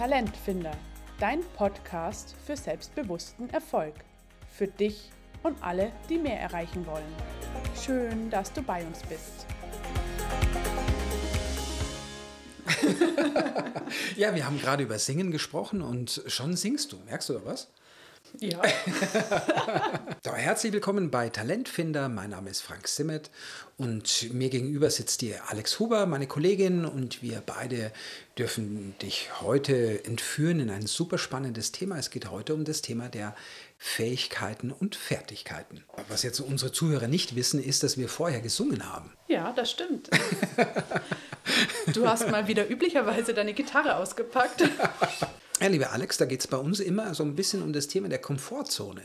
Talentfinder, dein Podcast für selbstbewussten Erfolg. Für dich und alle, die mehr erreichen wollen. Schön, dass du bei uns bist. ja, wir haben gerade über Singen gesprochen und schon singst du. Merkst du da was? Ja. so, herzlich willkommen bei Talentfinder. Mein Name ist Frank Simmet und mir gegenüber sitzt die Alex Huber, meine Kollegin, und wir beide dürfen dich heute entführen in ein super spannendes Thema. Es geht heute um das Thema der Fähigkeiten und Fertigkeiten. Was jetzt unsere Zuhörer nicht wissen, ist, dass wir vorher gesungen haben. Ja, das stimmt. Du hast mal wieder üblicherweise deine Gitarre ausgepackt. Ja, lieber Alex, da geht es bei uns immer so ein bisschen um das Thema der Komfortzone.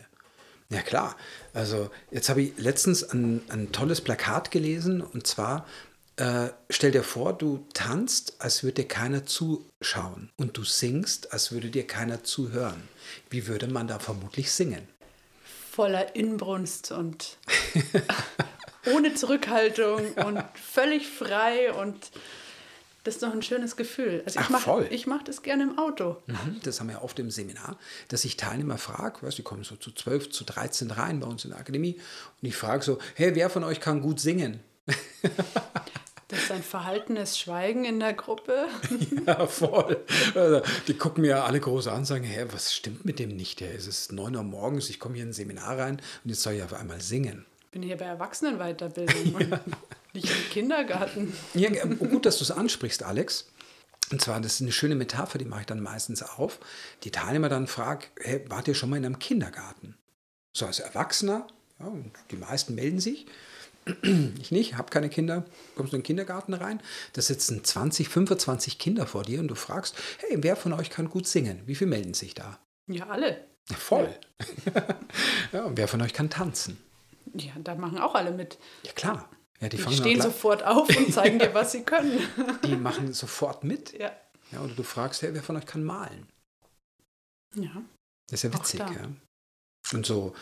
Ja klar, also jetzt habe ich letztens ein, ein tolles Plakat gelesen und zwar äh, stell dir vor, du tanzt, als würde dir keiner zuschauen und du singst, als würde dir keiner zuhören. Wie würde man da vermutlich singen? Voller Inbrunst und ohne Zurückhaltung und völlig frei und das ist doch ein schönes Gefühl. Also ich mache mach das gerne im Auto. Mhm, das haben wir oft im Seminar, dass ich Teilnehmer frage, weißt, die kommen so zu 12, zu 13 rein bei uns in der Akademie und ich frage so, hey, wer von euch kann gut singen? Das ist ein verhaltenes Schweigen in der Gruppe. Ja, voll. Also, die gucken mir alle groß an und sagen, hey, was stimmt mit dem nicht? Es ist 9 Uhr morgens, ich komme hier in ein Seminar rein und jetzt soll ich auf einmal singen. Ich bin hier bei Erwachsenenweiterbildung. ja. Nicht im Kindergarten. Ja, gut, dass du es ansprichst, Alex. Und zwar, das ist eine schöne Metapher, die mache ich dann meistens auf. Die Teilnehmer dann fragen, hey, wart ihr schon mal in einem Kindergarten? So als Erwachsener, ja, und die meisten melden sich. Ich nicht, habe keine Kinder. Kommst du in den Kindergarten rein? Da sitzen 20, 25 Kinder vor dir und du fragst, hey, wer von euch kann gut singen? Wie viele melden sich da? Ja, alle. Voll. Ja. ja, und wer von euch kann tanzen? Ja, da machen auch alle mit. Ja, klar. Ja, die, die stehen sofort auf und zeigen dir, was sie können. Die machen sofort mit. Ja. ja oder du fragst, hey, wer von euch kann malen? Ja. Das ist ja witzig, ja. Und so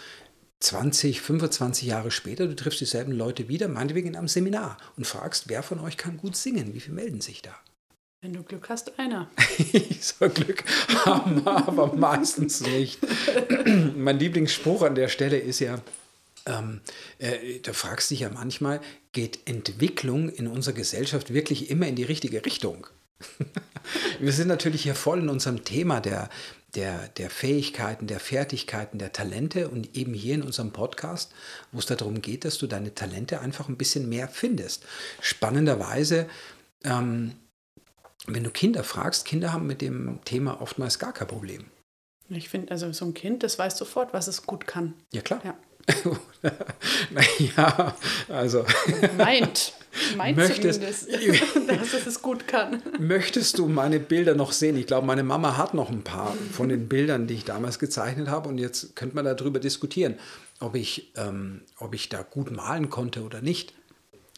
20, 25 Jahre später, du triffst dieselben Leute wieder, meinetwegen in einem Seminar und fragst, wer von euch kann gut singen? Wie viele melden sich da? Wenn du Glück hast, einer. ich soll Glück haben, aber meistens nicht. mein Lieblingsspruch an der Stelle ist ja, ähm, äh, da fragst du dich ja manchmal, geht Entwicklung in unserer Gesellschaft wirklich immer in die richtige Richtung? Wir sind natürlich hier voll in unserem Thema der, der, der Fähigkeiten, der Fertigkeiten, der Talente und eben hier in unserem Podcast, wo es darum geht, dass du deine Talente einfach ein bisschen mehr findest. Spannenderweise, ähm, wenn du Kinder fragst, Kinder haben mit dem Thema oftmals gar kein Problem. Ich finde, also so ein Kind, das weiß sofort, was es gut kann. Ja, klar. Ja. naja, also. Meint. Meint möchtest, zumindest, dass es es gut kann. Möchtest du meine Bilder noch sehen? Ich glaube, meine Mama hat noch ein paar von den Bildern, die ich damals gezeichnet habe. Und jetzt könnte man darüber diskutieren, ob ich, ähm, ob ich da gut malen konnte oder nicht.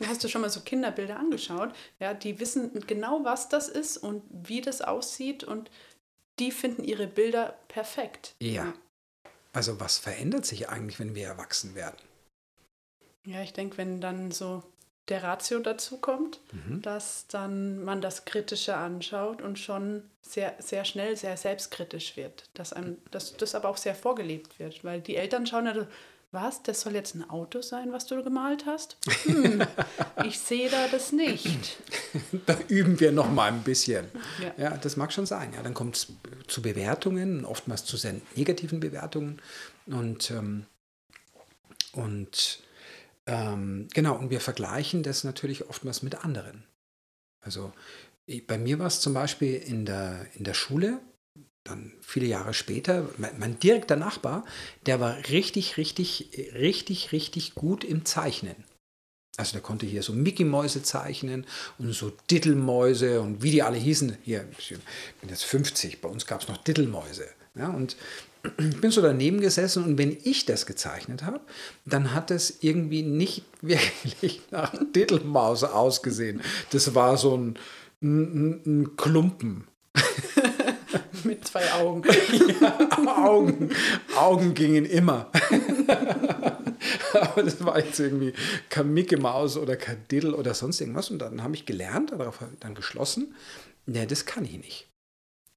Hast du schon mal so Kinderbilder angeschaut? Ja, die wissen genau, was das ist und wie das aussieht und die finden ihre Bilder perfekt. Ja. Also was verändert sich eigentlich, wenn wir erwachsen werden? Ja, ich denke, wenn dann so der Ratio dazu kommt, mhm. dass dann man das Kritische anschaut und schon sehr, sehr schnell sehr selbstkritisch wird. Dass, einem, dass das aber auch sehr vorgelebt wird. Weil die Eltern schauen ja, was, das soll jetzt ein Auto sein, was du gemalt hast? Hm, ich sehe da das nicht. da üben wir noch mal ein bisschen. Ja, ja das mag schon sein. Ja, dann kommt es zu Bewertungen, oftmals zu sehr negativen Bewertungen. Und, ähm, und ähm, genau, und wir vergleichen das natürlich oftmals mit anderen. Also bei mir war es zum Beispiel in der, in der Schule, dann viele Jahre später, mein, mein, direkter Nachbar, der war richtig, richtig, richtig, richtig gut im Zeichnen. Also der konnte hier so Mickey-Mäuse zeichnen und so Dittelmäuse und wie die alle hießen. Hier, ich bin jetzt 50, bei uns gab es noch Dittelmäuse. Ja, und ich bin so daneben gesessen und wenn ich das gezeichnet habe, dann hat es irgendwie nicht wirklich nach Dittelmaus ausgesehen. Das war so ein, ein, ein Klumpen. Mit zwei Augen. ja, Augen. Augen gingen immer. Aber das war jetzt irgendwie kein Mickey Maus oder kein Diddle oder sonst irgendwas. Und dann habe ich gelernt, darauf habe ich dann geschlossen, nee, das kann ich nicht.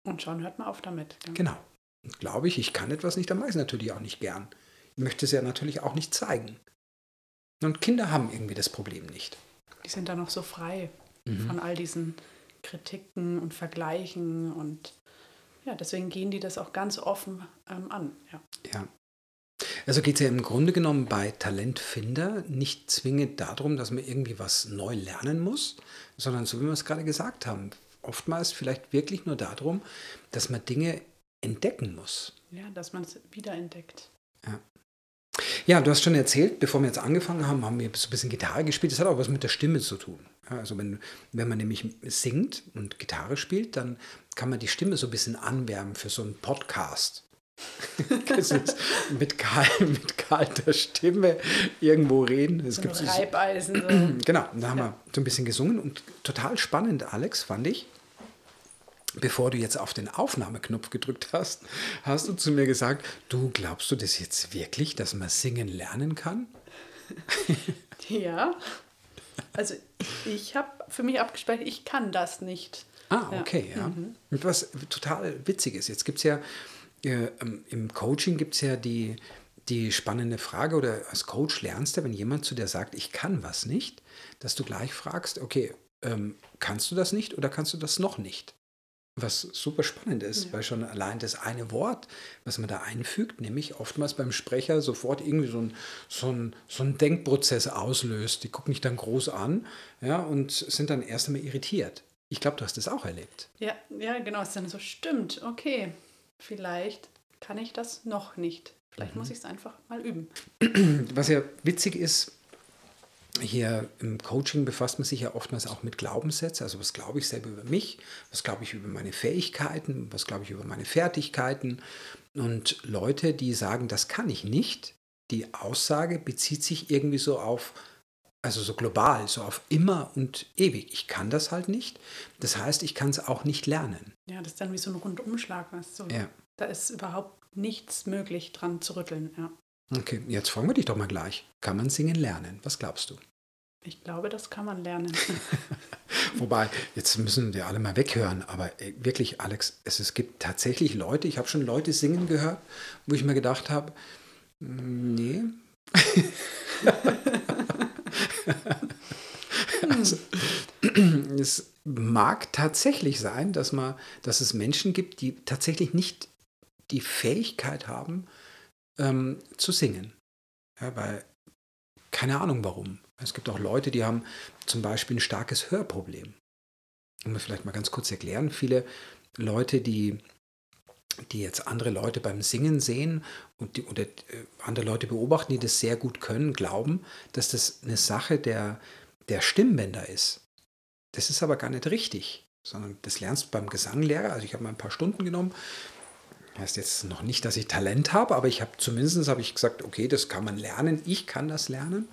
Und schon hört man auf damit. Ja. Genau. Und glaube ich, ich kann etwas nicht, dann mache ich es natürlich auch nicht gern. Ich möchte es ja natürlich auch nicht zeigen. Und Kinder haben irgendwie das Problem nicht. Die sind da noch so frei mhm. von all diesen Kritiken und Vergleichen und ja, deswegen gehen die das auch ganz offen ähm, an. Ja. ja. Also geht es ja im Grunde genommen bei Talentfinder nicht zwingend darum, dass man irgendwie was neu lernen muss, sondern so wie wir es gerade gesagt haben, oftmals vielleicht wirklich nur darum, dass man Dinge entdecken muss. Ja, dass man es wiederentdeckt. Ja. Ja, du hast schon erzählt, bevor wir jetzt angefangen haben, haben wir so ein bisschen Gitarre gespielt. Das hat auch was mit der Stimme zu tun. also wenn, wenn man nämlich singt und Gitarre spielt, dann kann man die Stimme so ein bisschen anwärmen für so einen Podcast. mit, kal mit kalter Stimme irgendwo reden. Es so gibt Reibeisen. So. Genau, da haben wir so ein bisschen gesungen und total spannend, Alex, fand ich bevor du jetzt auf den Aufnahmeknopf gedrückt hast, hast du zu mir gesagt, du glaubst du das jetzt wirklich, dass man singen lernen kann? ja. Also ich habe für mich abgespeichert, ich kann das nicht. Ah, okay, ja. ja. Mhm. Und was total witzig ist, jetzt gibt es ja, äh, im Coaching gibt es ja die, die spannende Frage, oder als Coach lernst du, wenn jemand zu dir sagt, ich kann was nicht, dass du gleich fragst, okay, ähm, kannst du das nicht oder kannst du das noch nicht? was super spannend ist, ja. weil schon allein das eine Wort, was man da einfügt, nämlich oftmals beim Sprecher sofort irgendwie so ein, so ein, so ein Denkprozess auslöst. Die gucken mich dann groß an ja, und sind dann erst einmal irritiert. Ich glaube, du hast das auch erlebt. Ja, ja, genau, es ist dann so, stimmt, okay, vielleicht kann ich das noch nicht. Vielleicht mhm. muss ich es einfach mal üben. Was ja witzig ist, hier im Coaching befasst man sich ja oftmals auch mit Glaubenssätzen. Also was glaube ich selber über mich, was glaube ich über meine Fähigkeiten, was glaube ich über meine Fertigkeiten. Und Leute, die sagen, das kann ich nicht, die Aussage bezieht sich irgendwie so auf, also so global, so auf immer und ewig. Ich kann das halt nicht. Das heißt, ich kann es auch nicht lernen. Ja, das ist dann wie so ein Rundumschlag. Weißt du? ja. Da ist überhaupt nichts möglich dran zu rütteln. Ja. Okay, jetzt fragen wir dich doch mal gleich. Kann man singen lernen? Was glaubst du? Ich glaube, das kann man lernen. Wobei, jetzt müssen wir alle mal weghören, aber wirklich, Alex, es, es gibt tatsächlich Leute, ich habe schon Leute singen gehört, wo ich mir gedacht habe, mm, nee. Also, es mag tatsächlich sein, dass, man, dass es Menschen gibt, die tatsächlich nicht die Fähigkeit haben, ähm, zu singen. Ja, weil, keine Ahnung warum. Es gibt auch Leute, die haben zum Beispiel ein starkes Hörproblem. Um mir vielleicht mal ganz kurz erklären, viele Leute, die, die jetzt andere Leute beim Singen sehen und die, oder äh, andere Leute beobachten, die das sehr gut können, glauben, dass das eine Sache der, der Stimmbänder ist. Das ist aber gar nicht richtig, sondern das lernst du beim Gesanglehrer. Also ich habe mal ein paar Stunden genommen heißt jetzt noch nicht, dass ich Talent habe, aber ich habe zumindest habe ich gesagt, okay, das kann man lernen, ich kann das lernen.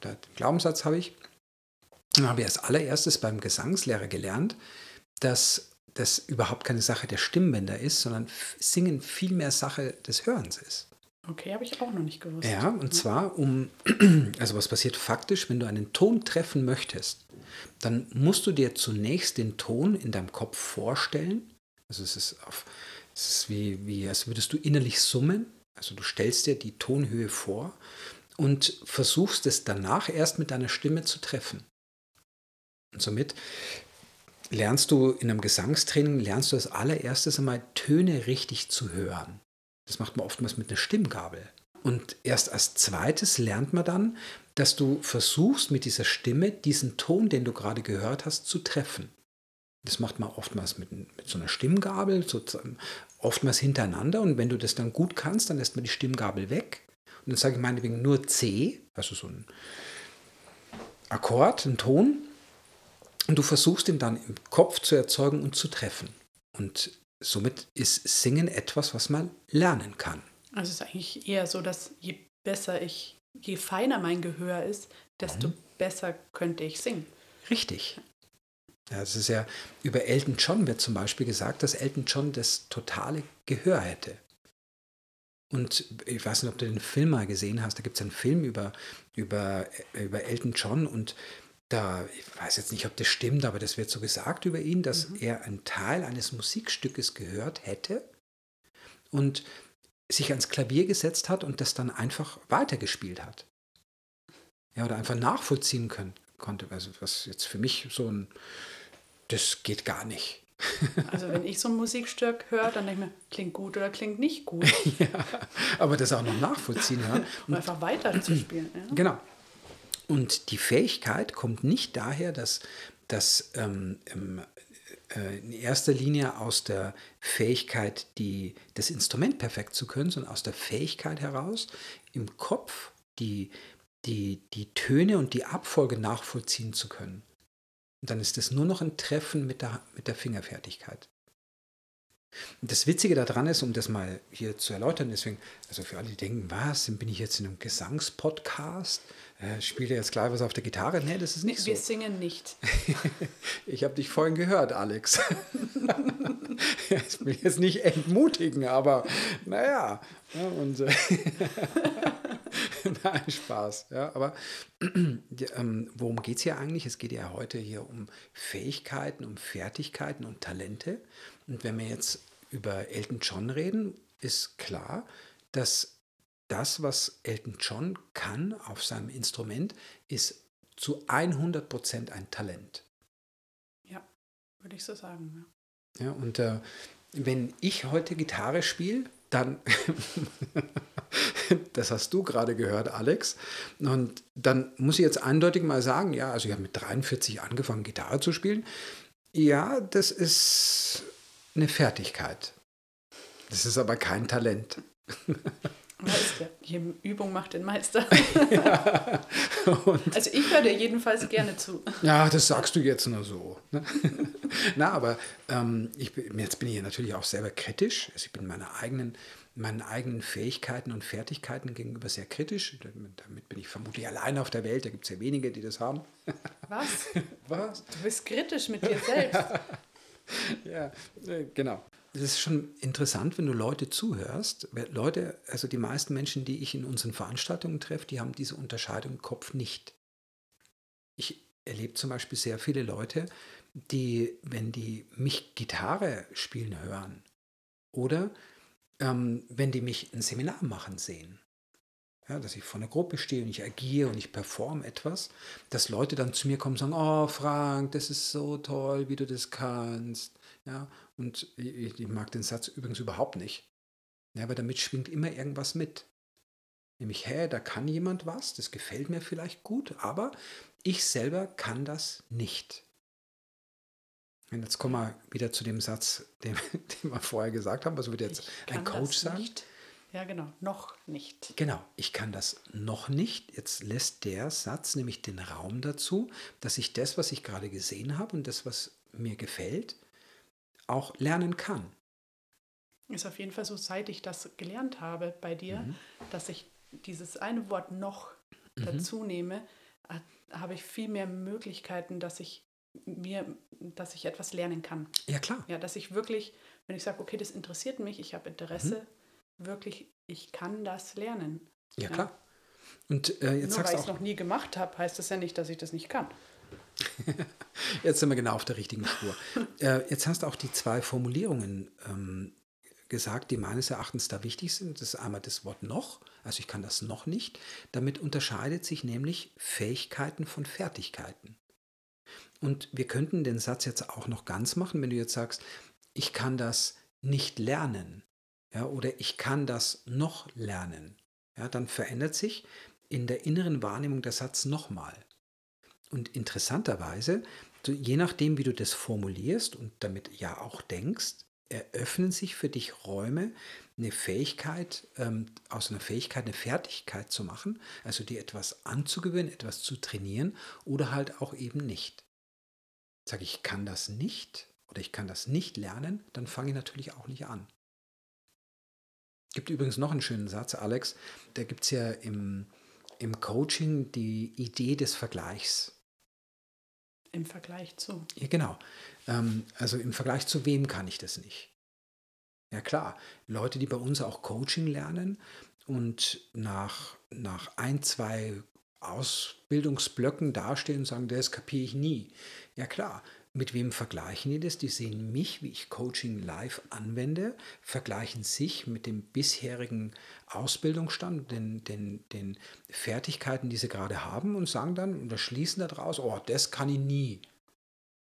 Oder den Glaubenssatz habe ich. Dann habe ich als allererstes beim Gesangslehrer gelernt, dass das überhaupt keine Sache der Stimmbänder ist, sondern Singen viel mehr Sache des Hörens ist. Okay, habe ich auch noch nicht gewusst. Ja, und zwar um, also was passiert faktisch, wenn du einen Ton treffen möchtest, dann musst du dir zunächst den Ton in deinem Kopf vorstellen. Also es ist auf es ist wie, wie, als würdest du innerlich summen. Also du stellst dir die Tonhöhe vor und versuchst es danach erst mit deiner Stimme zu treffen. Und somit lernst du in einem Gesangstraining, lernst du als allererstes einmal Töne richtig zu hören. Das macht man oftmals mit einer Stimmgabel. Und erst als zweites lernt man dann, dass du versuchst mit dieser Stimme diesen Ton, den du gerade gehört hast, zu treffen. Das macht man oftmals mit, mit so einer Stimmgabel, so, oftmals hintereinander. Und wenn du das dann gut kannst, dann lässt man die Stimmgabel weg. Und dann sage ich meinetwegen nur C, also so ein Akkord, ein Ton. Und du versuchst ihn dann im Kopf zu erzeugen und zu treffen. Und somit ist Singen etwas, was man lernen kann. Also es ist eigentlich eher so, dass je besser ich, je feiner mein Gehör ist, desto mhm. besser könnte ich singen. Richtig. Ja, es ist ja, über Elton John wird zum Beispiel gesagt, dass Elton John das totale Gehör hätte. Und ich weiß nicht, ob du den Film mal gesehen hast, da gibt es einen Film über, über, über Elton John und da, ich weiß jetzt nicht, ob das stimmt, aber das wird so gesagt über ihn, dass mhm. er einen Teil eines Musikstückes gehört hätte und sich ans Klavier gesetzt hat und das dann einfach weitergespielt hat. Ja, oder einfach nachvollziehen können, konnte. Also was jetzt für mich so ein, das geht gar nicht. Also wenn ich so ein Musikstück höre, dann denke ich mir, klingt gut oder klingt nicht gut. ja, aber das auch noch nachvollziehen. Ja. um einfach weiter zu spielen. Ja. Genau. Und die Fähigkeit kommt nicht daher, dass, dass ähm, äh, in erster Linie aus der Fähigkeit, die, das Instrument perfekt zu können, sondern aus der Fähigkeit heraus, im Kopf die, die, die Töne und die Abfolge nachvollziehen zu können. Und dann ist es nur noch ein Treffen mit der, mit der Fingerfertigkeit. Und das Witzige daran ist, um das mal hier zu erläutern, deswegen, also für alle, die denken, was, bin ich jetzt in einem Gesangspodcast? Äh, spielt er jetzt gleich was auf der Gitarre? Nee, das ist nicht Wir so. Wir singen nicht. ich habe dich vorhin gehört, Alex. ich will jetzt nicht entmutigen, aber naja. Ja, und, äh, Nein, Spaß. Ja, aber ähm, worum geht es hier eigentlich? Es geht ja heute hier um Fähigkeiten, um Fertigkeiten und Talente. Und wenn wir jetzt über Elton John reden, ist klar, dass das, was Elton John kann auf seinem Instrument, ist zu 100 Prozent ein Talent. Ja, würde ich so sagen. Ja, ja und äh, wenn ich heute Gitarre spiele, dann, das hast du gerade gehört, Alex, und dann muss ich jetzt eindeutig mal sagen, ja, also ich habe mit 43 angefangen, Gitarre zu spielen. Ja, das ist eine Fertigkeit. Das ist aber kein Talent. Weißt du, die Übung macht den Meister. ja, also ich höre dir jedenfalls gerne zu. Ja, das sagst du jetzt nur so. Ne? Na, aber ähm, ich, jetzt bin ich natürlich auch selber kritisch. Also ich bin meine eigenen, meinen eigenen Fähigkeiten und Fertigkeiten gegenüber sehr kritisch. Damit bin ich vermutlich alleine auf der Welt. Da gibt es ja wenige, die das haben. Was? Was? Du bist kritisch mit dir selbst. ja, äh, genau das ist schon interessant, wenn du Leute zuhörst. Leute, also die meisten Menschen, die ich in unseren Veranstaltungen treffe, die haben diese Unterscheidung im Kopf nicht. Ich erlebe zum Beispiel sehr viele Leute, die, wenn die mich Gitarre spielen hören oder ähm, wenn die mich ein Seminar machen sehen, ja, dass ich vor einer Gruppe stehe und ich agiere und ich performe etwas, dass Leute dann zu mir kommen und sagen, oh Frank, das ist so toll, wie du das kannst. Ja, und ich, ich mag den Satz übrigens überhaupt nicht. Ja, aber damit schwingt immer irgendwas mit. Nämlich, hä, da kann jemand was, das gefällt mir vielleicht gut, aber ich selber kann das nicht. Und jetzt kommen wir wieder zu dem Satz, den, den wir vorher gesagt haben, was würde jetzt ein Coach sagen? Nicht. Ja, genau, noch nicht. Genau, ich kann das noch nicht. Jetzt lässt der Satz nämlich den Raum dazu, dass ich das, was ich gerade gesehen habe und das, was mir gefällt, auch lernen kann. Ist auf jeden Fall so, seit ich das gelernt habe bei dir, mhm. dass ich dieses eine Wort noch mhm. dazu nehme, habe ich viel mehr Möglichkeiten, dass ich mir, dass ich etwas lernen kann. Ja, klar. Ja, dass ich wirklich, wenn ich sage, okay, das interessiert mich, ich habe Interesse, mhm. Wirklich, ich kann das lernen. Ja, ja. klar. Und äh, jetzt Nur weil ich es noch nie gemacht habe, heißt das ja nicht, dass ich das nicht kann. jetzt sind wir genau auf der richtigen Spur. äh, jetzt hast du auch die zwei Formulierungen ähm, gesagt, die meines Erachtens da wichtig sind. Das ist einmal das Wort noch, also ich kann das noch nicht. Damit unterscheidet sich nämlich Fähigkeiten von Fertigkeiten. Und wir könnten den Satz jetzt auch noch ganz machen, wenn du jetzt sagst, ich kann das nicht lernen ja, oder ich kann das noch lernen. Ja, dann verändert sich in der inneren Wahrnehmung der Satz nochmal. Und interessanterweise, je nachdem, wie du das formulierst und damit ja auch denkst, eröffnen sich für dich Räume, eine Fähigkeit, ähm, aus einer Fähigkeit eine Fertigkeit zu machen, also dir etwas anzugewöhnen, etwas zu trainieren oder halt auch eben nicht. Sage ich, kann das nicht oder ich kann das nicht lernen, dann fange ich natürlich auch nicht an. Gibt übrigens noch einen schönen Satz, Alex. Da gibt es ja im, im Coaching die Idee des Vergleichs. Im Vergleich zu. Ja, genau. Ähm, also im Vergleich zu wem kann ich das nicht? Ja klar, Leute, die bei uns auch Coaching lernen und nach, nach ein, zwei Ausbildungsblöcken dastehen und sagen, das kapiere ich nie. Ja klar, mit wem vergleichen die das? Die sehen mich, wie ich Coaching live anwende, vergleichen sich mit dem bisherigen Ausbildungsstand, den, den, den Fertigkeiten, die sie gerade haben und sagen dann oder schließen daraus, oh, das kann ich nie.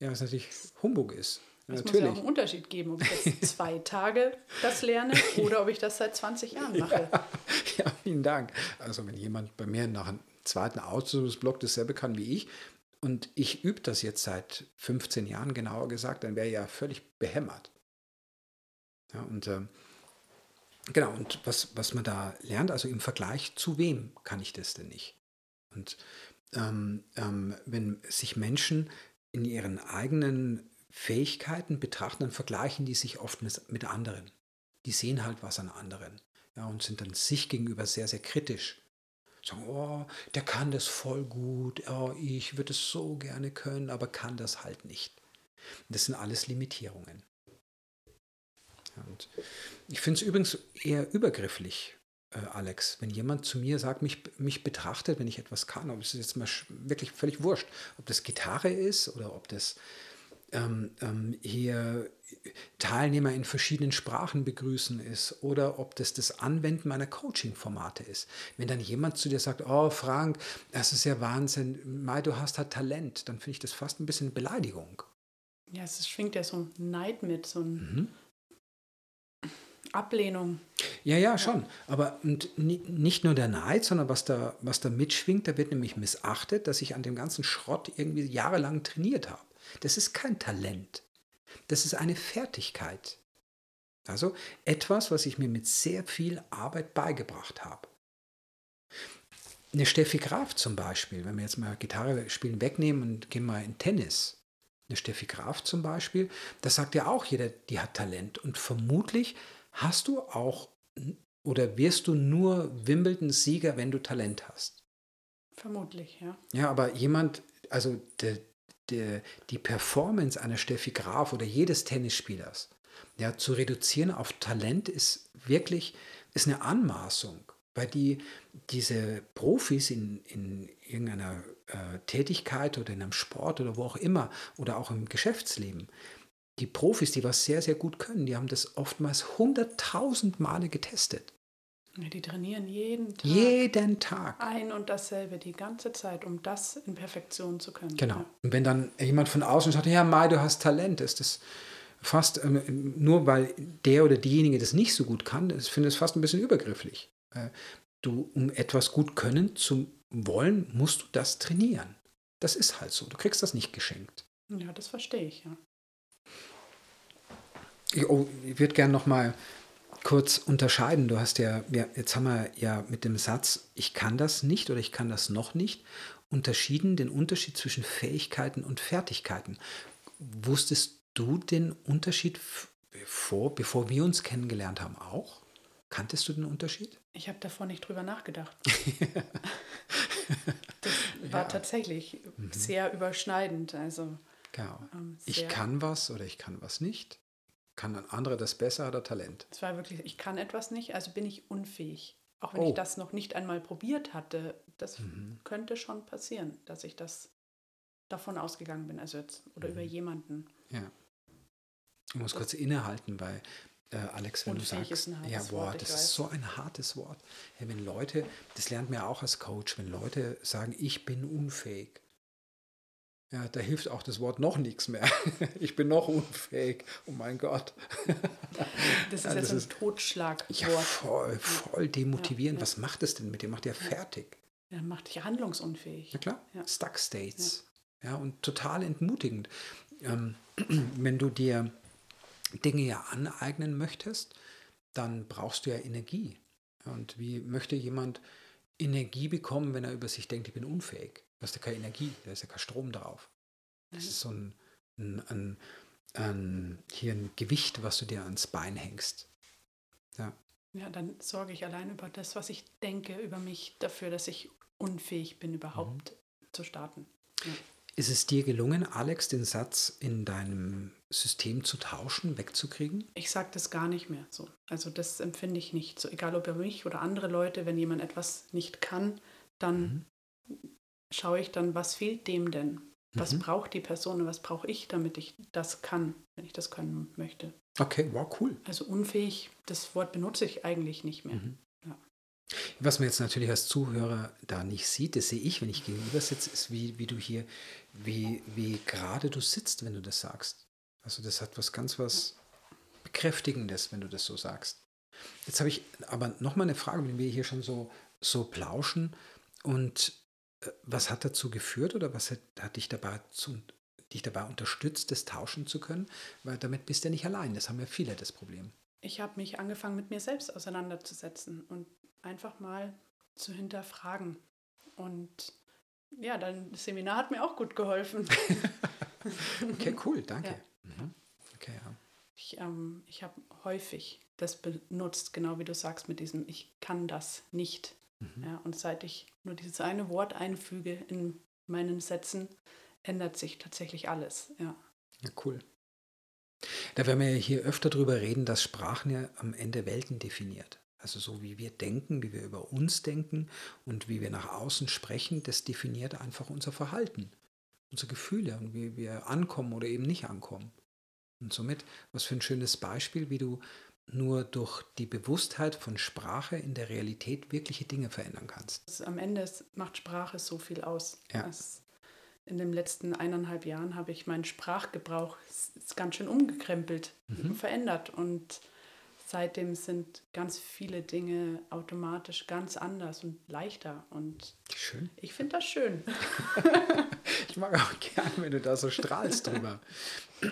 Ja, was natürlich Humbug ist. Es muss ja auch einen Unterschied geben, ob ich jetzt zwei Tage das lerne oder ob ich das seit 20 Jahren mache. Ja, ja vielen Dank. Also wenn jemand bei mir nach einem zweiten Ausbildungsblock dasselbe kann wie ich, und ich übe das jetzt seit 15 Jahren, genauer gesagt, dann wäre ja völlig behämmert. Ja, und äh, genau, und was, was man da lernt, also im Vergleich zu wem kann ich das denn nicht? Und ähm, ähm, wenn sich Menschen in ihren eigenen Fähigkeiten betrachten, dann vergleichen die sich oft mit anderen. Die sehen halt was an anderen ja, und sind dann sich gegenüber sehr, sehr kritisch sagen, oh, der kann das voll gut, oh, ich würde es so gerne können, aber kann das halt nicht. Das sind alles Limitierungen. Und ich finde es übrigens eher übergrifflich, äh, Alex, wenn jemand zu mir sagt, mich, mich betrachtet, wenn ich etwas kann, ob es jetzt mal wirklich völlig wurscht, ob das Gitarre ist oder ob das ähm, ähm, hier Teilnehmer in verschiedenen Sprachen begrüßen ist oder ob das das Anwenden meiner Coaching-Formate ist. Wenn dann jemand zu dir sagt, oh Frank, das ist ja Wahnsinn, Mai, du hast halt Talent, dann finde ich das fast ein bisschen Beleidigung. Ja, es schwingt ja so ein Neid mit, so ein mhm. Ablehnung. Ja, ja, schon. Aber und nicht nur der Neid, sondern was da, was da mitschwingt, da wird nämlich missachtet, dass ich an dem ganzen Schrott irgendwie jahrelang trainiert habe. Das ist kein Talent. Das ist eine Fertigkeit. Also etwas, was ich mir mit sehr viel Arbeit beigebracht habe. Eine Steffi Graf zum Beispiel, wenn wir jetzt mal Gitarre spielen wegnehmen und gehen mal in Tennis. Eine Steffi Graf zum Beispiel, das sagt ja auch jeder, die hat Talent. Und vermutlich hast du auch oder wirst du nur Wimbledon-Sieger, wenn du Talent hast. Vermutlich, ja. Ja, aber jemand, also der, die, die Performance einer Steffi Graf oder jedes Tennisspielers ja, zu reduzieren auf Talent ist wirklich ist eine Anmaßung, weil die, diese Profis in, in irgendeiner äh, Tätigkeit oder in einem Sport oder wo auch immer oder auch im Geschäftsleben, die Profis, die was sehr, sehr gut können, die haben das oftmals hunderttausend Male getestet. Die trainieren jeden Tag. Jeden Tag. Ein und dasselbe, die ganze Zeit, um das in Perfektion zu können. Genau. Ja. Und wenn dann jemand von außen sagt, ja, Mai, du hast Talent, ist das fast, ähm, nur weil der oder diejenige das nicht so gut kann, ich finde es fast ein bisschen übergrifflich. Äh, du, um etwas gut können zu wollen, musst du das trainieren. Das ist halt so. Du kriegst das nicht geschenkt. Ja, das verstehe ich, ja. Ich, oh, ich würde gerne noch mal kurz unterscheiden. Du hast ja, ja, jetzt haben wir ja mit dem Satz, ich kann das nicht oder ich kann das noch nicht, unterschieden den Unterschied zwischen Fähigkeiten und Fertigkeiten. Wusstest du den Unterschied vor, bevor wir uns kennengelernt haben, auch? Kanntest du den Unterschied? Ich habe davor nicht drüber nachgedacht. das war ja. tatsächlich mhm. sehr überschneidend. Also, genau. Ähm, ich kann was oder ich kann was nicht. Kann ein anderer das besser oder Talent? Es war wirklich, ich kann etwas nicht, also bin ich unfähig. Auch wenn oh. ich das noch nicht einmal probiert hatte, das mhm. könnte schon passieren, dass ich das davon ausgegangen bin, also jetzt oder mhm. über jemanden. Ja. Ich muss das kurz innehalten, weil äh, Alex, wenn du sagst, ja, boah, Wort, das ist weiß. so ein hartes Wort. Ja, wenn Leute, das lernt man ja auch als Coach, wenn Leute sagen, ich bin unfähig, ja, da hilft auch das Wort noch nichts mehr. Ich bin noch unfähig. Oh mein Gott. Das ist ja, das ist ein Totschlagwort. Ja, voll, voll demotivierend. Ja. Was macht es denn mit dir? Macht dir fertig. Ja, macht dich handlungsunfähig. Ja, klar. Stuck States. Ja. und total entmutigend. Ähm, wenn du dir Dinge ja aneignen möchtest, dann brauchst du ja Energie. Und wie möchte jemand Energie bekommen, wenn er über sich denkt, ich bin unfähig? Du hast ja keine Energie, da ist ja kein Strom drauf. Das ist so ein, ein, ein, ein, hier ein Gewicht, was du dir ans Bein hängst. Ja. Ja, dann sorge ich allein über das, was ich denke, über mich, dafür, dass ich unfähig bin, überhaupt mhm. zu starten. Ja. Ist es dir gelungen, Alex, den Satz in deinem System zu tauschen, wegzukriegen? Ich sage das gar nicht mehr so. Also das empfinde ich nicht so. Egal ob über mich oder andere Leute, wenn jemand etwas nicht kann, dann mhm schaue ich dann, was fehlt dem denn? Was mhm. braucht die Person und was brauche ich, damit ich das kann, wenn ich das können möchte? Okay, wow, cool. Also unfähig, das Wort benutze ich eigentlich nicht mehr. Mhm. Ja. Was man jetzt natürlich als Zuhörer da nicht sieht, das sehe ich, wenn ich gegenüber sitze, ist, wie, wie du hier, wie, wie gerade du sitzt, wenn du das sagst. Also das hat was ganz was Bekräftigendes, wenn du das so sagst. Jetzt habe ich aber nochmal eine Frage, wenn wir hier schon so, so plauschen. Und was hat dazu geführt oder was hat, hat dich, dabei zu, dich dabei unterstützt, das tauschen zu können? Weil damit bist du nicht allein. Das haben ja viele das Problem. Ich habe mich angefangen, mit mir selbst auseinanderzusetzen und einfach mal zu hinterfragen. Und ja, dein Seminar hat mir auch gut geholfen. okay, cool, danke. Ja. Mhm. Okay, ja. Ich, ähm, ich habe häufig das benutzt, genau wie du sagst, mit diesem Ich kann das nicht. Mhm. Ja, und seit ich nur dieses eine Wort einfüge in meinen Sätzen, ändert sich tatsächlich alles. Ja, ja cool. Da werden wir ja hier öfter darüber reden, dass Sprachen ja am Ende Welten definiert. Also so wie wir denken, wie wir über uns denken und wie wir nach außen sprechen, das definiert einfach unser Verhalten, unsere Gefühle und wie wir ankommen oder eben nicht ankommen. Und somit, was für ein schönes Beispiel, wie du nur durch die Bewusstheit von Sprache in der Realität wirkliche Dinge verändern kannst. Am Ende macht Sprache so viel aus. Ja. in den letzten eineinhalb Jahren habe ich meinen Sprachgebrauch ganz schön umgekrempelt, mhm. verändert und seitdem sind ganz viele Dinge automatisch ganz anders und leichter. Und schön. ich finde das schön. ich mag auch gerne, wenn du da so strahlst drüber.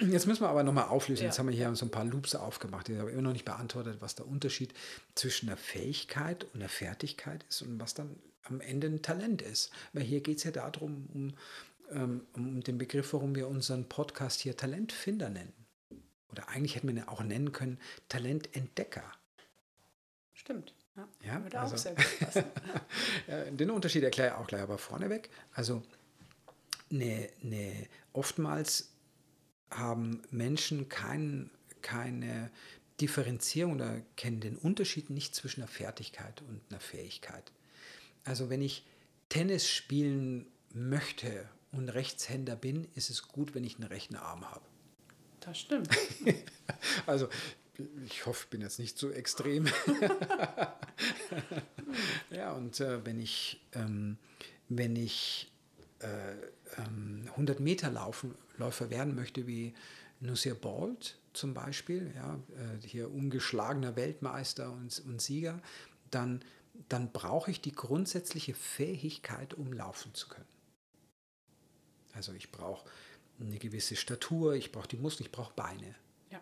Jetzt müssen wir aber nochmal auflösen. Ja. Jetzt haben wir hier so ein paar Loops aufgemacht. Ich habe immer noch nicht beantwortet, was der Unterschied zwischen der Fähigkeit und der Fertigkeit ist und was dann am Ende ein Talent ist. Weil hier geht es ja darum, um, ähm, um den Begriff, warum wir unseren Podcast hier Talentfinder nennen oder eigentlich hätten wir ihn auch nennen können, Talententdecker. Stimmt. Ja, ja würde also, auch sehr gut passen. den Unterschied erkläre ich auch gleich aber vorneweg. Also ne, ne, oftmals haben Menschen kein, keine Differenzierung oder kennen den Unterschied nicht zwischen einer Fertigkeit und einer Fähigkeit. Also wenn ich Tennis spielen möchte und Rechtshänder bin, ist es gut, wenn ich einen rechten Arm habe. Das stimmt. also ich hoffe, ich bin jetzt nicht so extrem. ja, und äh, wenn ich, ähm, wenn ich 100 Meter laufen, Läufer werden möchte, wie Nusir Bolt zum Beispiel, ja, äh, hier ungeschlagener Weltmeister und, und Sieger, dann, dann brauche ich die grundsätzliche Fähigkeit, um laufen zu können. Also ich brauche eine gewisse Statur, ich brauche die Muskeln, ich brauche Beine. Ja.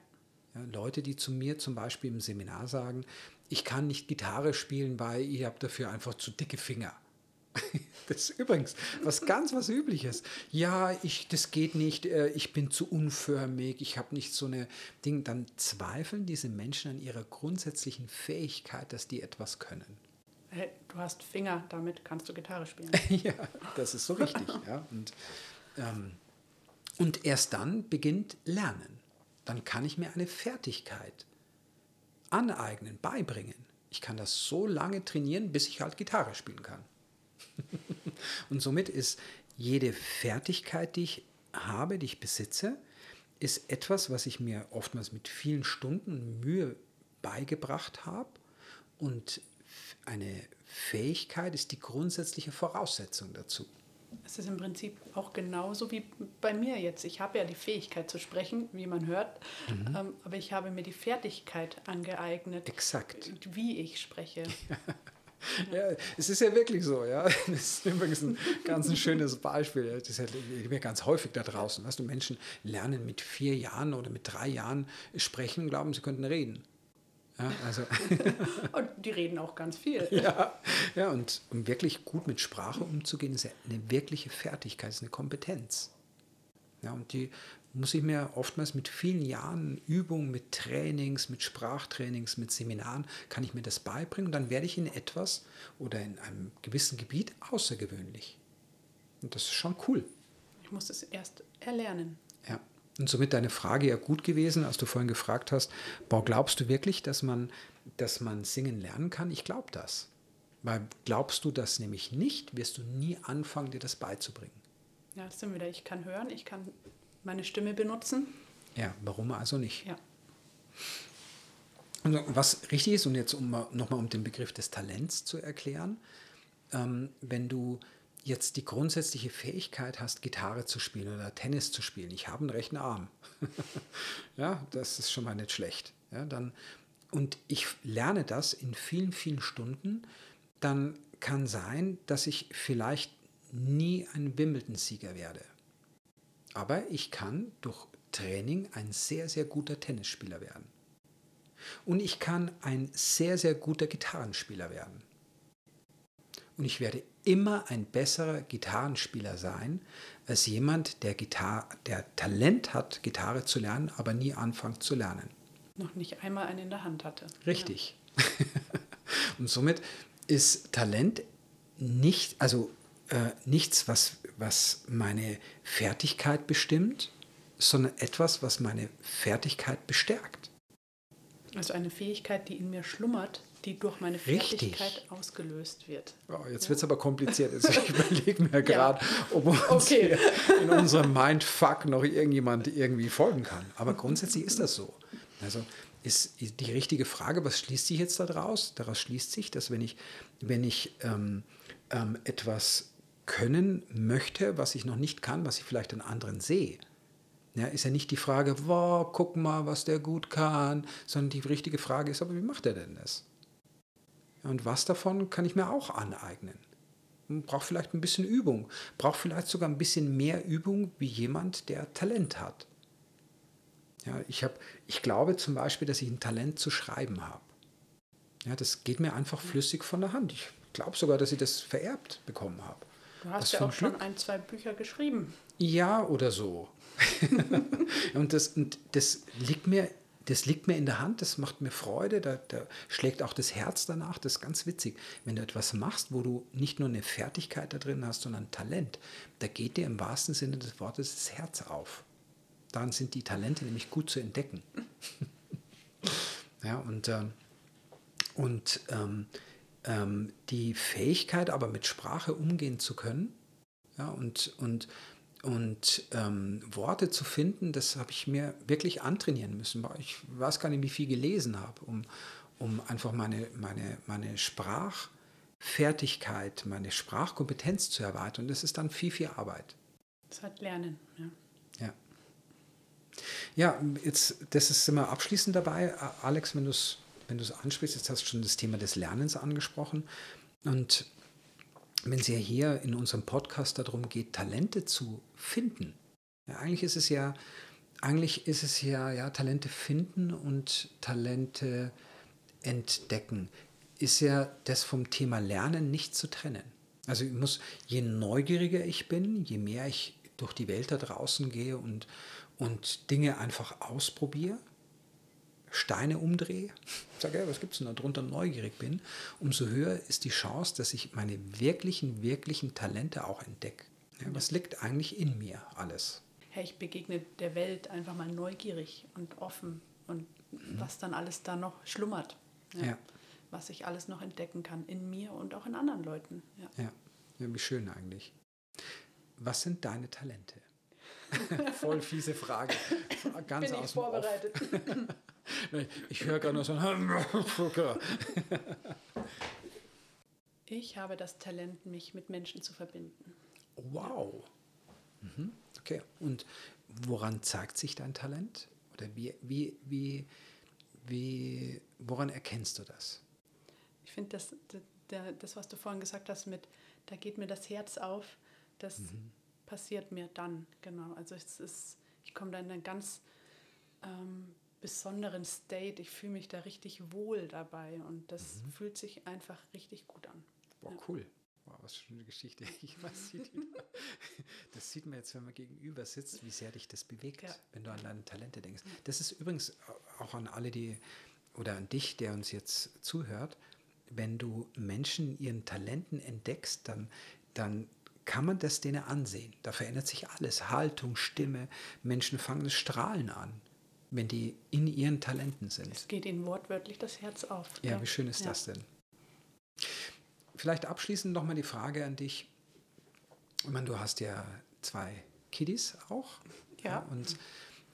ja. Leute, die zu mir zum Beispiel im Seminar sagen, ich kann nicht Gitarre spielen, weil ihr habt dafür einfach zu dicke Finger. Das ist übrigens was ganz was Übliches. Ja, ich, das geht nicht, äh, ich bin zu unförmig, ich habe nicht so eine Ding. Dann zweifeln diese Menschen an ihrer grundsätzlichen Fähigkeit, dass die etwas können. Hey, du hast Finger, damit kannst du Gitarre spielen. ja, das ist so richtig. ja. Und ähm, und erst dann beginnt Lernen. Dann kann ich mir eine Fertigkeit aneignen, beibringen. Ich kann das so lange trainieren, bis ich halt Gitarre spielen kann. und somit ist jede Fertigkeit, die ich habe, die ich besitze, ist etwas, was ich mir oftmals mit vielen Stunden Mühe beigebracht habe. Und eine Fähigkeit ist die grundsätzliche Voraussetzung dazu. Es ist im Prinzip auch genauso wie bei mir jetzt. Ich habe ja die Fähigkeit zu sprechen, wie man hört, mhm. ähm, aber ich habe mir die Fertigkeit angeeignet, Exakt. wie ich spreche. Ja, es ist ja wirklich so, ja. Das ist übrigens ein ganz ein schönes Beispiel. Das ist ja ganz häufig da draußen. Weißt du, Menschen lernen mit vier Jahren oder mit drei Jahren sprechen und glauben, sie könnten reden. Ja, also. und die reden auch ganz viel. Ja, ja und um wirklich gut mit Sprache umzugehen, ist ja eine wirkliche Fertigkeit, ist eine Kompetenz. Ja, und die muss ich mir oftmals mit vielen Jahren Übung, mit Trainings, mit Sprachtrainings, mit Seminaren, kann ich mir das beibringen und dann werde ich in etwas oder in einem gewissen Gebiet außergewöhnlich. Und das ist schon cool. Ich muss es erst erlernen. Ja. Und somit deine Frage ja gut gewesen, als du vorhin gefragt hast, boah, glaubst du wirklich, dass man, dass man singen lernen kann? Ich glaube das. Weil glaubst du das nämlich nicht, wirst du nie anfangen, dir das beizubringen. Ja, das sind wieder. Ich kann hören, ich kann meine Stimme benutzen. Ja, warum also nicht? Ja. Also, was richtig ist, und jetzt um, nochmal um den Begriff des Talents zu erklären, ähm, wenn du jetzt die grundsätzliche Fähigkeit hast, Gitarre zu spielen oder Tennis zu spielen, ich habe einen rechten Arm. ja, das ist schon mal nicht schlecht. Ja, dann, und ich lerne das in vielen, vielen Stunden, dann kann sein, dass ich vielleicht nie ein Wimbledon-Sieger werde. Aber ich kann durch Training ein sehr, sehr guter Tennisspieler werden. Und ich kann ein sehr, sehr guter Gitarrenspieler werden. Und ich werde immer ein besserer Gitarrenspieler sein als jemand, der, Gitar der Talent hat, Gitarre zu lernen, aber nie anfängt zu lernen. Noch nicht einmal einen in der Hand hatte. Richtig. Ja. Und somit ist Talent nicht, also äh, nichts, was, was meine Fertigkeit bestimmt, sondern etwas, was meine Fertigkeit bestärkt. Also eine Fähigkeit, die in mir schlummert, die durch meine Fertigkeit Richtig. ausgelöst wird. Oh, jetzt ja. wird es aber kompliziert. Also ich überlege mir gerade, ja. ob uns okay. in unserem Mindfuck noch irgendjemand irgendwie folgen kann. Aber grundsätzlich ist das so. Also ist die richtige Frage, was schließt sich jetzt daraus? Daraus schließt sich, dass wenn ich, wenn ich ähm, ähm, etwas können möchte, was ich noch nicht kann, was ich vielleicht an anderen sehe, ja, ist ja nicht die Frage, wow, guck mal, was der gut kann, sondern die richtige Frage ist, aber wie macht er denn das? Und was davon kann ich mir auch aneignen? Braucht vielleicht ein bisschen Übung, braucht vielleicht sogar ein bisschen mehr Übung wie jemand, der Talent hat. Ja, ich, hab, ich glaube zum Beispiel, dass ich ein Talent zu schreiben habe. Ja, das geht mir einfach flüssig von der Hand. Ich glaube sogar, dass ich das vererbt bekommen habe. Du hast ja auch schon ein, zwei Bücher geschrieben. Ja, oder so. und, das, und das liegt mir das liegt mir in der Hand, das macht mir Freude, da, da, schlägt auch das Herz danach. Das ist ganz witzig. Wenn du etwas machst, wo du nicht nur eine Fertigkeit da drin hast, sondern ein Talent, da geht dir im wahrsten Sinne des Wortes das Herz auf. Daran sind die Talente nämlich gut zu entdecken. ja, und, äh, und ähm, ähm, die Fähigkeit, aber mit Sprache umgehen zu können, ja, und, und und ähm, Worte zu finden, das habe ich mir wirklich antrainieren müssen. Ich weiß gar nicht, wie viel gelesen habe, um, um einfach meine, meine, meine Sprachfertigkeit, meine Sprachkompetenz zu erweitern. Und das ist dann viel, viel Arbeit. Das hat Lernen, ja. Ja. Ja, jetzt, das ist immer abschließend dabei. Alex, wenn du es wenn ansprichst, jetzt hast du schon das Thema des Lernens angesprochen. Und wenn es ja hier in unserem Podcast darum geht, Talente zu finden. Ja, eigentlich ist es ja, eigentlich ist es ja, ja, Talente finden und Talente entdecken. Ist ja das vom Thema Lernen nicht zu trennen. Also ich muss, je neugieriger ich bin, je mehr ich durch die Welt da draußen gehe und, und Dinge einfach ausprobiere, Steine umdrehe, sage, was gibt es denn da drunter, neugierig bin, umso höher ist die Chance, dass ich meine wirklichen, wirklichen Talente auch entdecke. Ja, was liegt eigentlich in mir alles? Hey, ich begegne der Welt einfach mal neugierig und offen und mhm. was dann alles da noch schlummert. Ja? ja. Was ich alles noch entdecken kann in mir und auch in anderen Leuten. Ja, ja. ja wie schön eigentlich. Was sind deine Talente? Voll fiese Frage. Ganz Bin ich vorbereitet. ich höre gerade noch so Ich habe das Talent, mich mit Menschen zu verbinden. Wow. Mhm. Okay. Und woran zeigt sich dein Talent? Oder wie, wie, wie, wie, woran erkennst du das? Ich finde, das, das, das, was du vorhin gesagt hast, mit, da geht mir das Herz auf, das mhm. passiert mir dann, genau. Also es ist, ich komme da in einen ganz ähm, besonderen State. Ich fühle mich da richtig wohl dabei und das mhm. fühlt sich einfach richtig gut an. Boah, ja. cool. Wow, was für eine Geschichte. Ich weiß, das sieht man jetzt, wenn man gegenüber sitzt, wie sehr dich das bewegt, ja. wenn du an deine Talente denkst. Das ist übrigens auch an alle, die oder an dich, der uns jetzt zuhört, wenn du Menschen ihren Talenten entdeckst, dann, dann kann man das denen ansehen. Da verändert sich alles. Haltung, Stimme, Menschen fangen das Strahlen an wenn die in ihren Talenten sind. Es geht ihnen wortwörtlich das Herz auf. Ja, ja. wie schön ist ja. das denn? vielleicht abschließend nochmal die Frage an dich. Ich meine, du hast ja zwei Kiddies auch. Ja. Und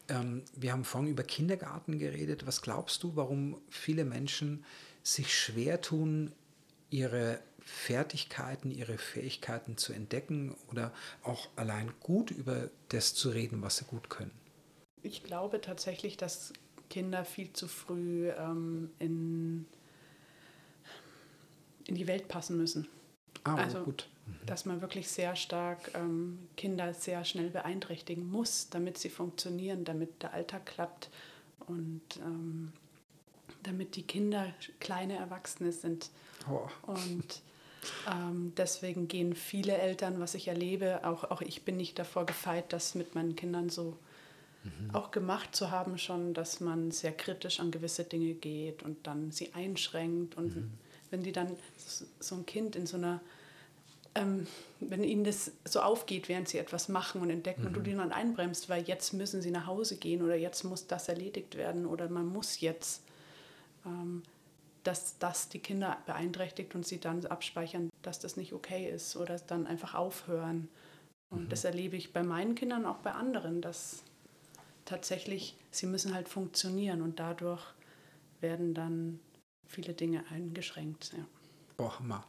ähm, wir haben vorhin über Kindergarten geredet. Was glaubst du, warum viele Menschen sich schwer tun, ihre Fertigkeiten, ihre Fähigkeiten zu entdecken oder auch allein gut über das zu reden, was sie gut können? Ich glaube tatsächlich, dass Kinder viel zu früh ähm, in, in die Welt passen müssen. Ah, also, gut. Mhm. Dass man wirklich sehr stark ähm, Kinder sehr schnell beeinträchtigen muss, damit sie funktionieren, damit der Alltag klappt und ähm, damit die Kinder kleine Erwachsene sind. Oh. Und ähm, deswegen gehen viele Eltern, was ich erlebe, auch, auch ich bin nicht davor gefeit, das mit meinen Kindern so mhm. auch gemacht zu haben, schon, dass man sehr kritisch an gewisse Dinge geht und dann sie einschränkt. Und mhm. wenn die dann so ein Kind in so einer ähm, wenn ihnen das so aufgeht, während sie etwas machen und entdecken mhm. und du mhm. die dann einbremst, weil jetzt müssen sie nach Hause gehen oder jetzt muss das erledigt werden oder man muss jetzt, ähm, dass das die Kinder beeinträchtigt und sie dann abspeichern, dass das nicht okay ist oder dann einfach aufhören. Und mhm. das erlebe ich bei meinen Kindern, auch bei anderen, dass tatsächlich sie müssen halt funktionieren und dadurch werden dann viele Dinge eingeschränkt. Ja. Boah, Hammer.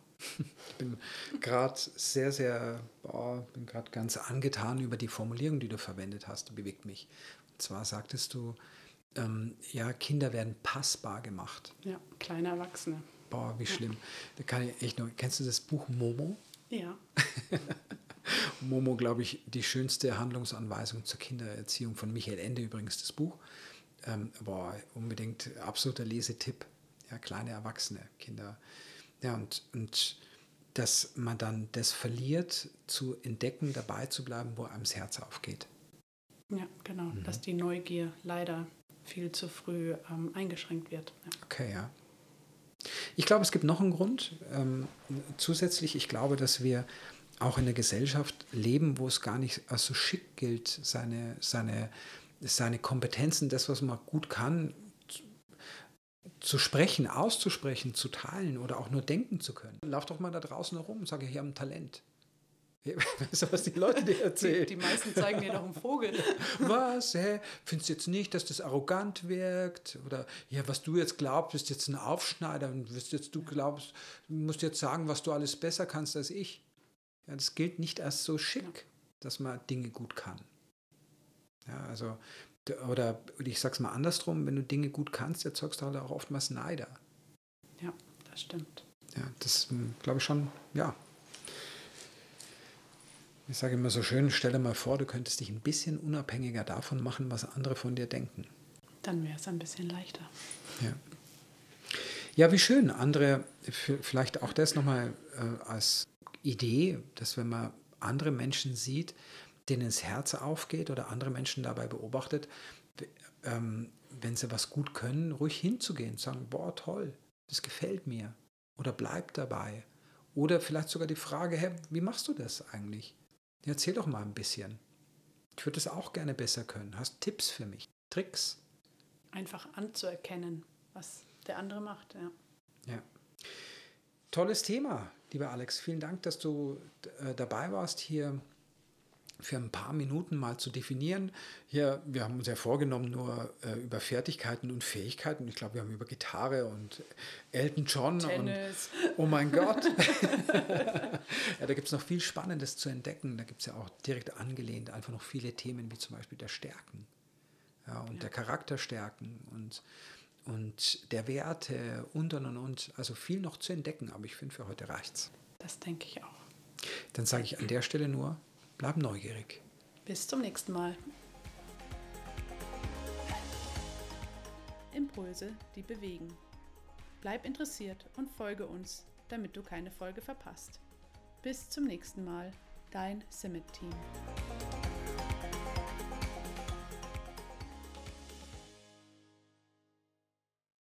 Ich bin gerade sehr, sehr, boah, bin gerade ganz angetan über die Formulierung, die du verwendet hast, die bewegt mich. Und zwar sagtest du, ähm, ja, Kinder werden passbar gemacht. Ja, kleine Erwachsene. Boah, wie schlimm. Da kann ich echt noch, kennst du das Buch Momo? Ja. Momo, glaube ich, die schönste Handlungsanweisung zur Kindererziehung von Michael Ende übrigens, das Buch. Ähm, boah, unbedingt absoluter Lesetipp. Ja, kleine Erwachsene, Kinder ja, und, und dass man dann das verliert, zu entdecken, dabei zu bleiben, wo einem das Herz aufgeht. Ja, genau. Mhm. Dass die Neugier leider viel zu früh ähm, eingeschränkt wird. Ja. Okay, ja. Ich glaube, es gibt noch einen Grund. Ähm, zusätzlich, ich glaube, dass wir auch in einer Gesellschaft leben, wo es gar nicht als so schick gilt, seine, seine, seine Kompetenzen, das, was man gut kann, zu sprechen, auszusprechen, zu teilen oder auch nur denken zu können. Lauf doch mal da draußen herum und sage, ich habe ein Talent. Weißt du, was die Leute dir erzählen? Die, die meisten zeigen dir doch einen Vogel. Was? Hä? Findest du jetzt nicht, dass das arrogant wirkt? Oder ja, was du jetzt glaubst, bist jetzt ein Aufschneider und wirst jetzt, du glaubst, du musst jetzt sagen, was du alles besser kannst als ich. Ja, das gilt nicht als so schick, dass man Dinge gut kann. Ja, also oder ich sag's mal andersrum, wenn du Dinge gut kannst, erzeugst du halt auch oftmals Neider. Ja, das stimmt. Ja, das hm, glaube ich schon, ja. Ich sage immer so schön, stelle mal vor, du könntest dich ein bisschen unabhängiger davon machen, was andere von dir denken. Dann wäre es ein bisschen leichter. Ja. Ja, wie schön. Andere, vielleicht auch das nochmal äh, als Idee, dass wenn man andere Menschen sieht, denen das Herz aufgeht oder andere Menschen dabei beobachtet, ähm, wenn sie was gut können, ruhig hinzugehen, sagen, boah, toll, das gefällt mir. Oder bleib dabei. Oder vielleicht sogar die Frage, hey, wie machst du das eigentlich? Ja, erzähl doch mal ein bisschen. Ich würde das auch gerne besser können. Hast Tipps für mich? Tricks? Einfach anzuerkennen, was der andere macht, ja. Ja. Tolles Thema, lieber Alex. Vielen Dank, dass du äh, dabei warst hier für ein paar Minuten mal zu definieren. Hier, wir haben uns ja vorgenommen, nur äh, über Fertigkeiten und Fähigkeiten. Ich glaube, wir haben über Gitarre und Elton John Tennis. und oh mein Gott. ja, da gibt es noch viel Spannendes zu entdecken. Da gibt es ja auch direkt angelehnt einfach noch viele Themen, wie zum Beispiel der Stärken ja, und ja. der Charakterstärken und, und der Werte und und und und. Also viel noch zu entdecken, aber ich finde, für heute reicht's. Das denke ich auch. Dann sage ich an der Stelle nur, Bleib neugierig. Bis zum nächsten Mal. Impulse, die bewegen. Bleib interessiert und folge uns, damit du keine Folge verpasst. Bis zum nächsten Mal, dein Summit Team.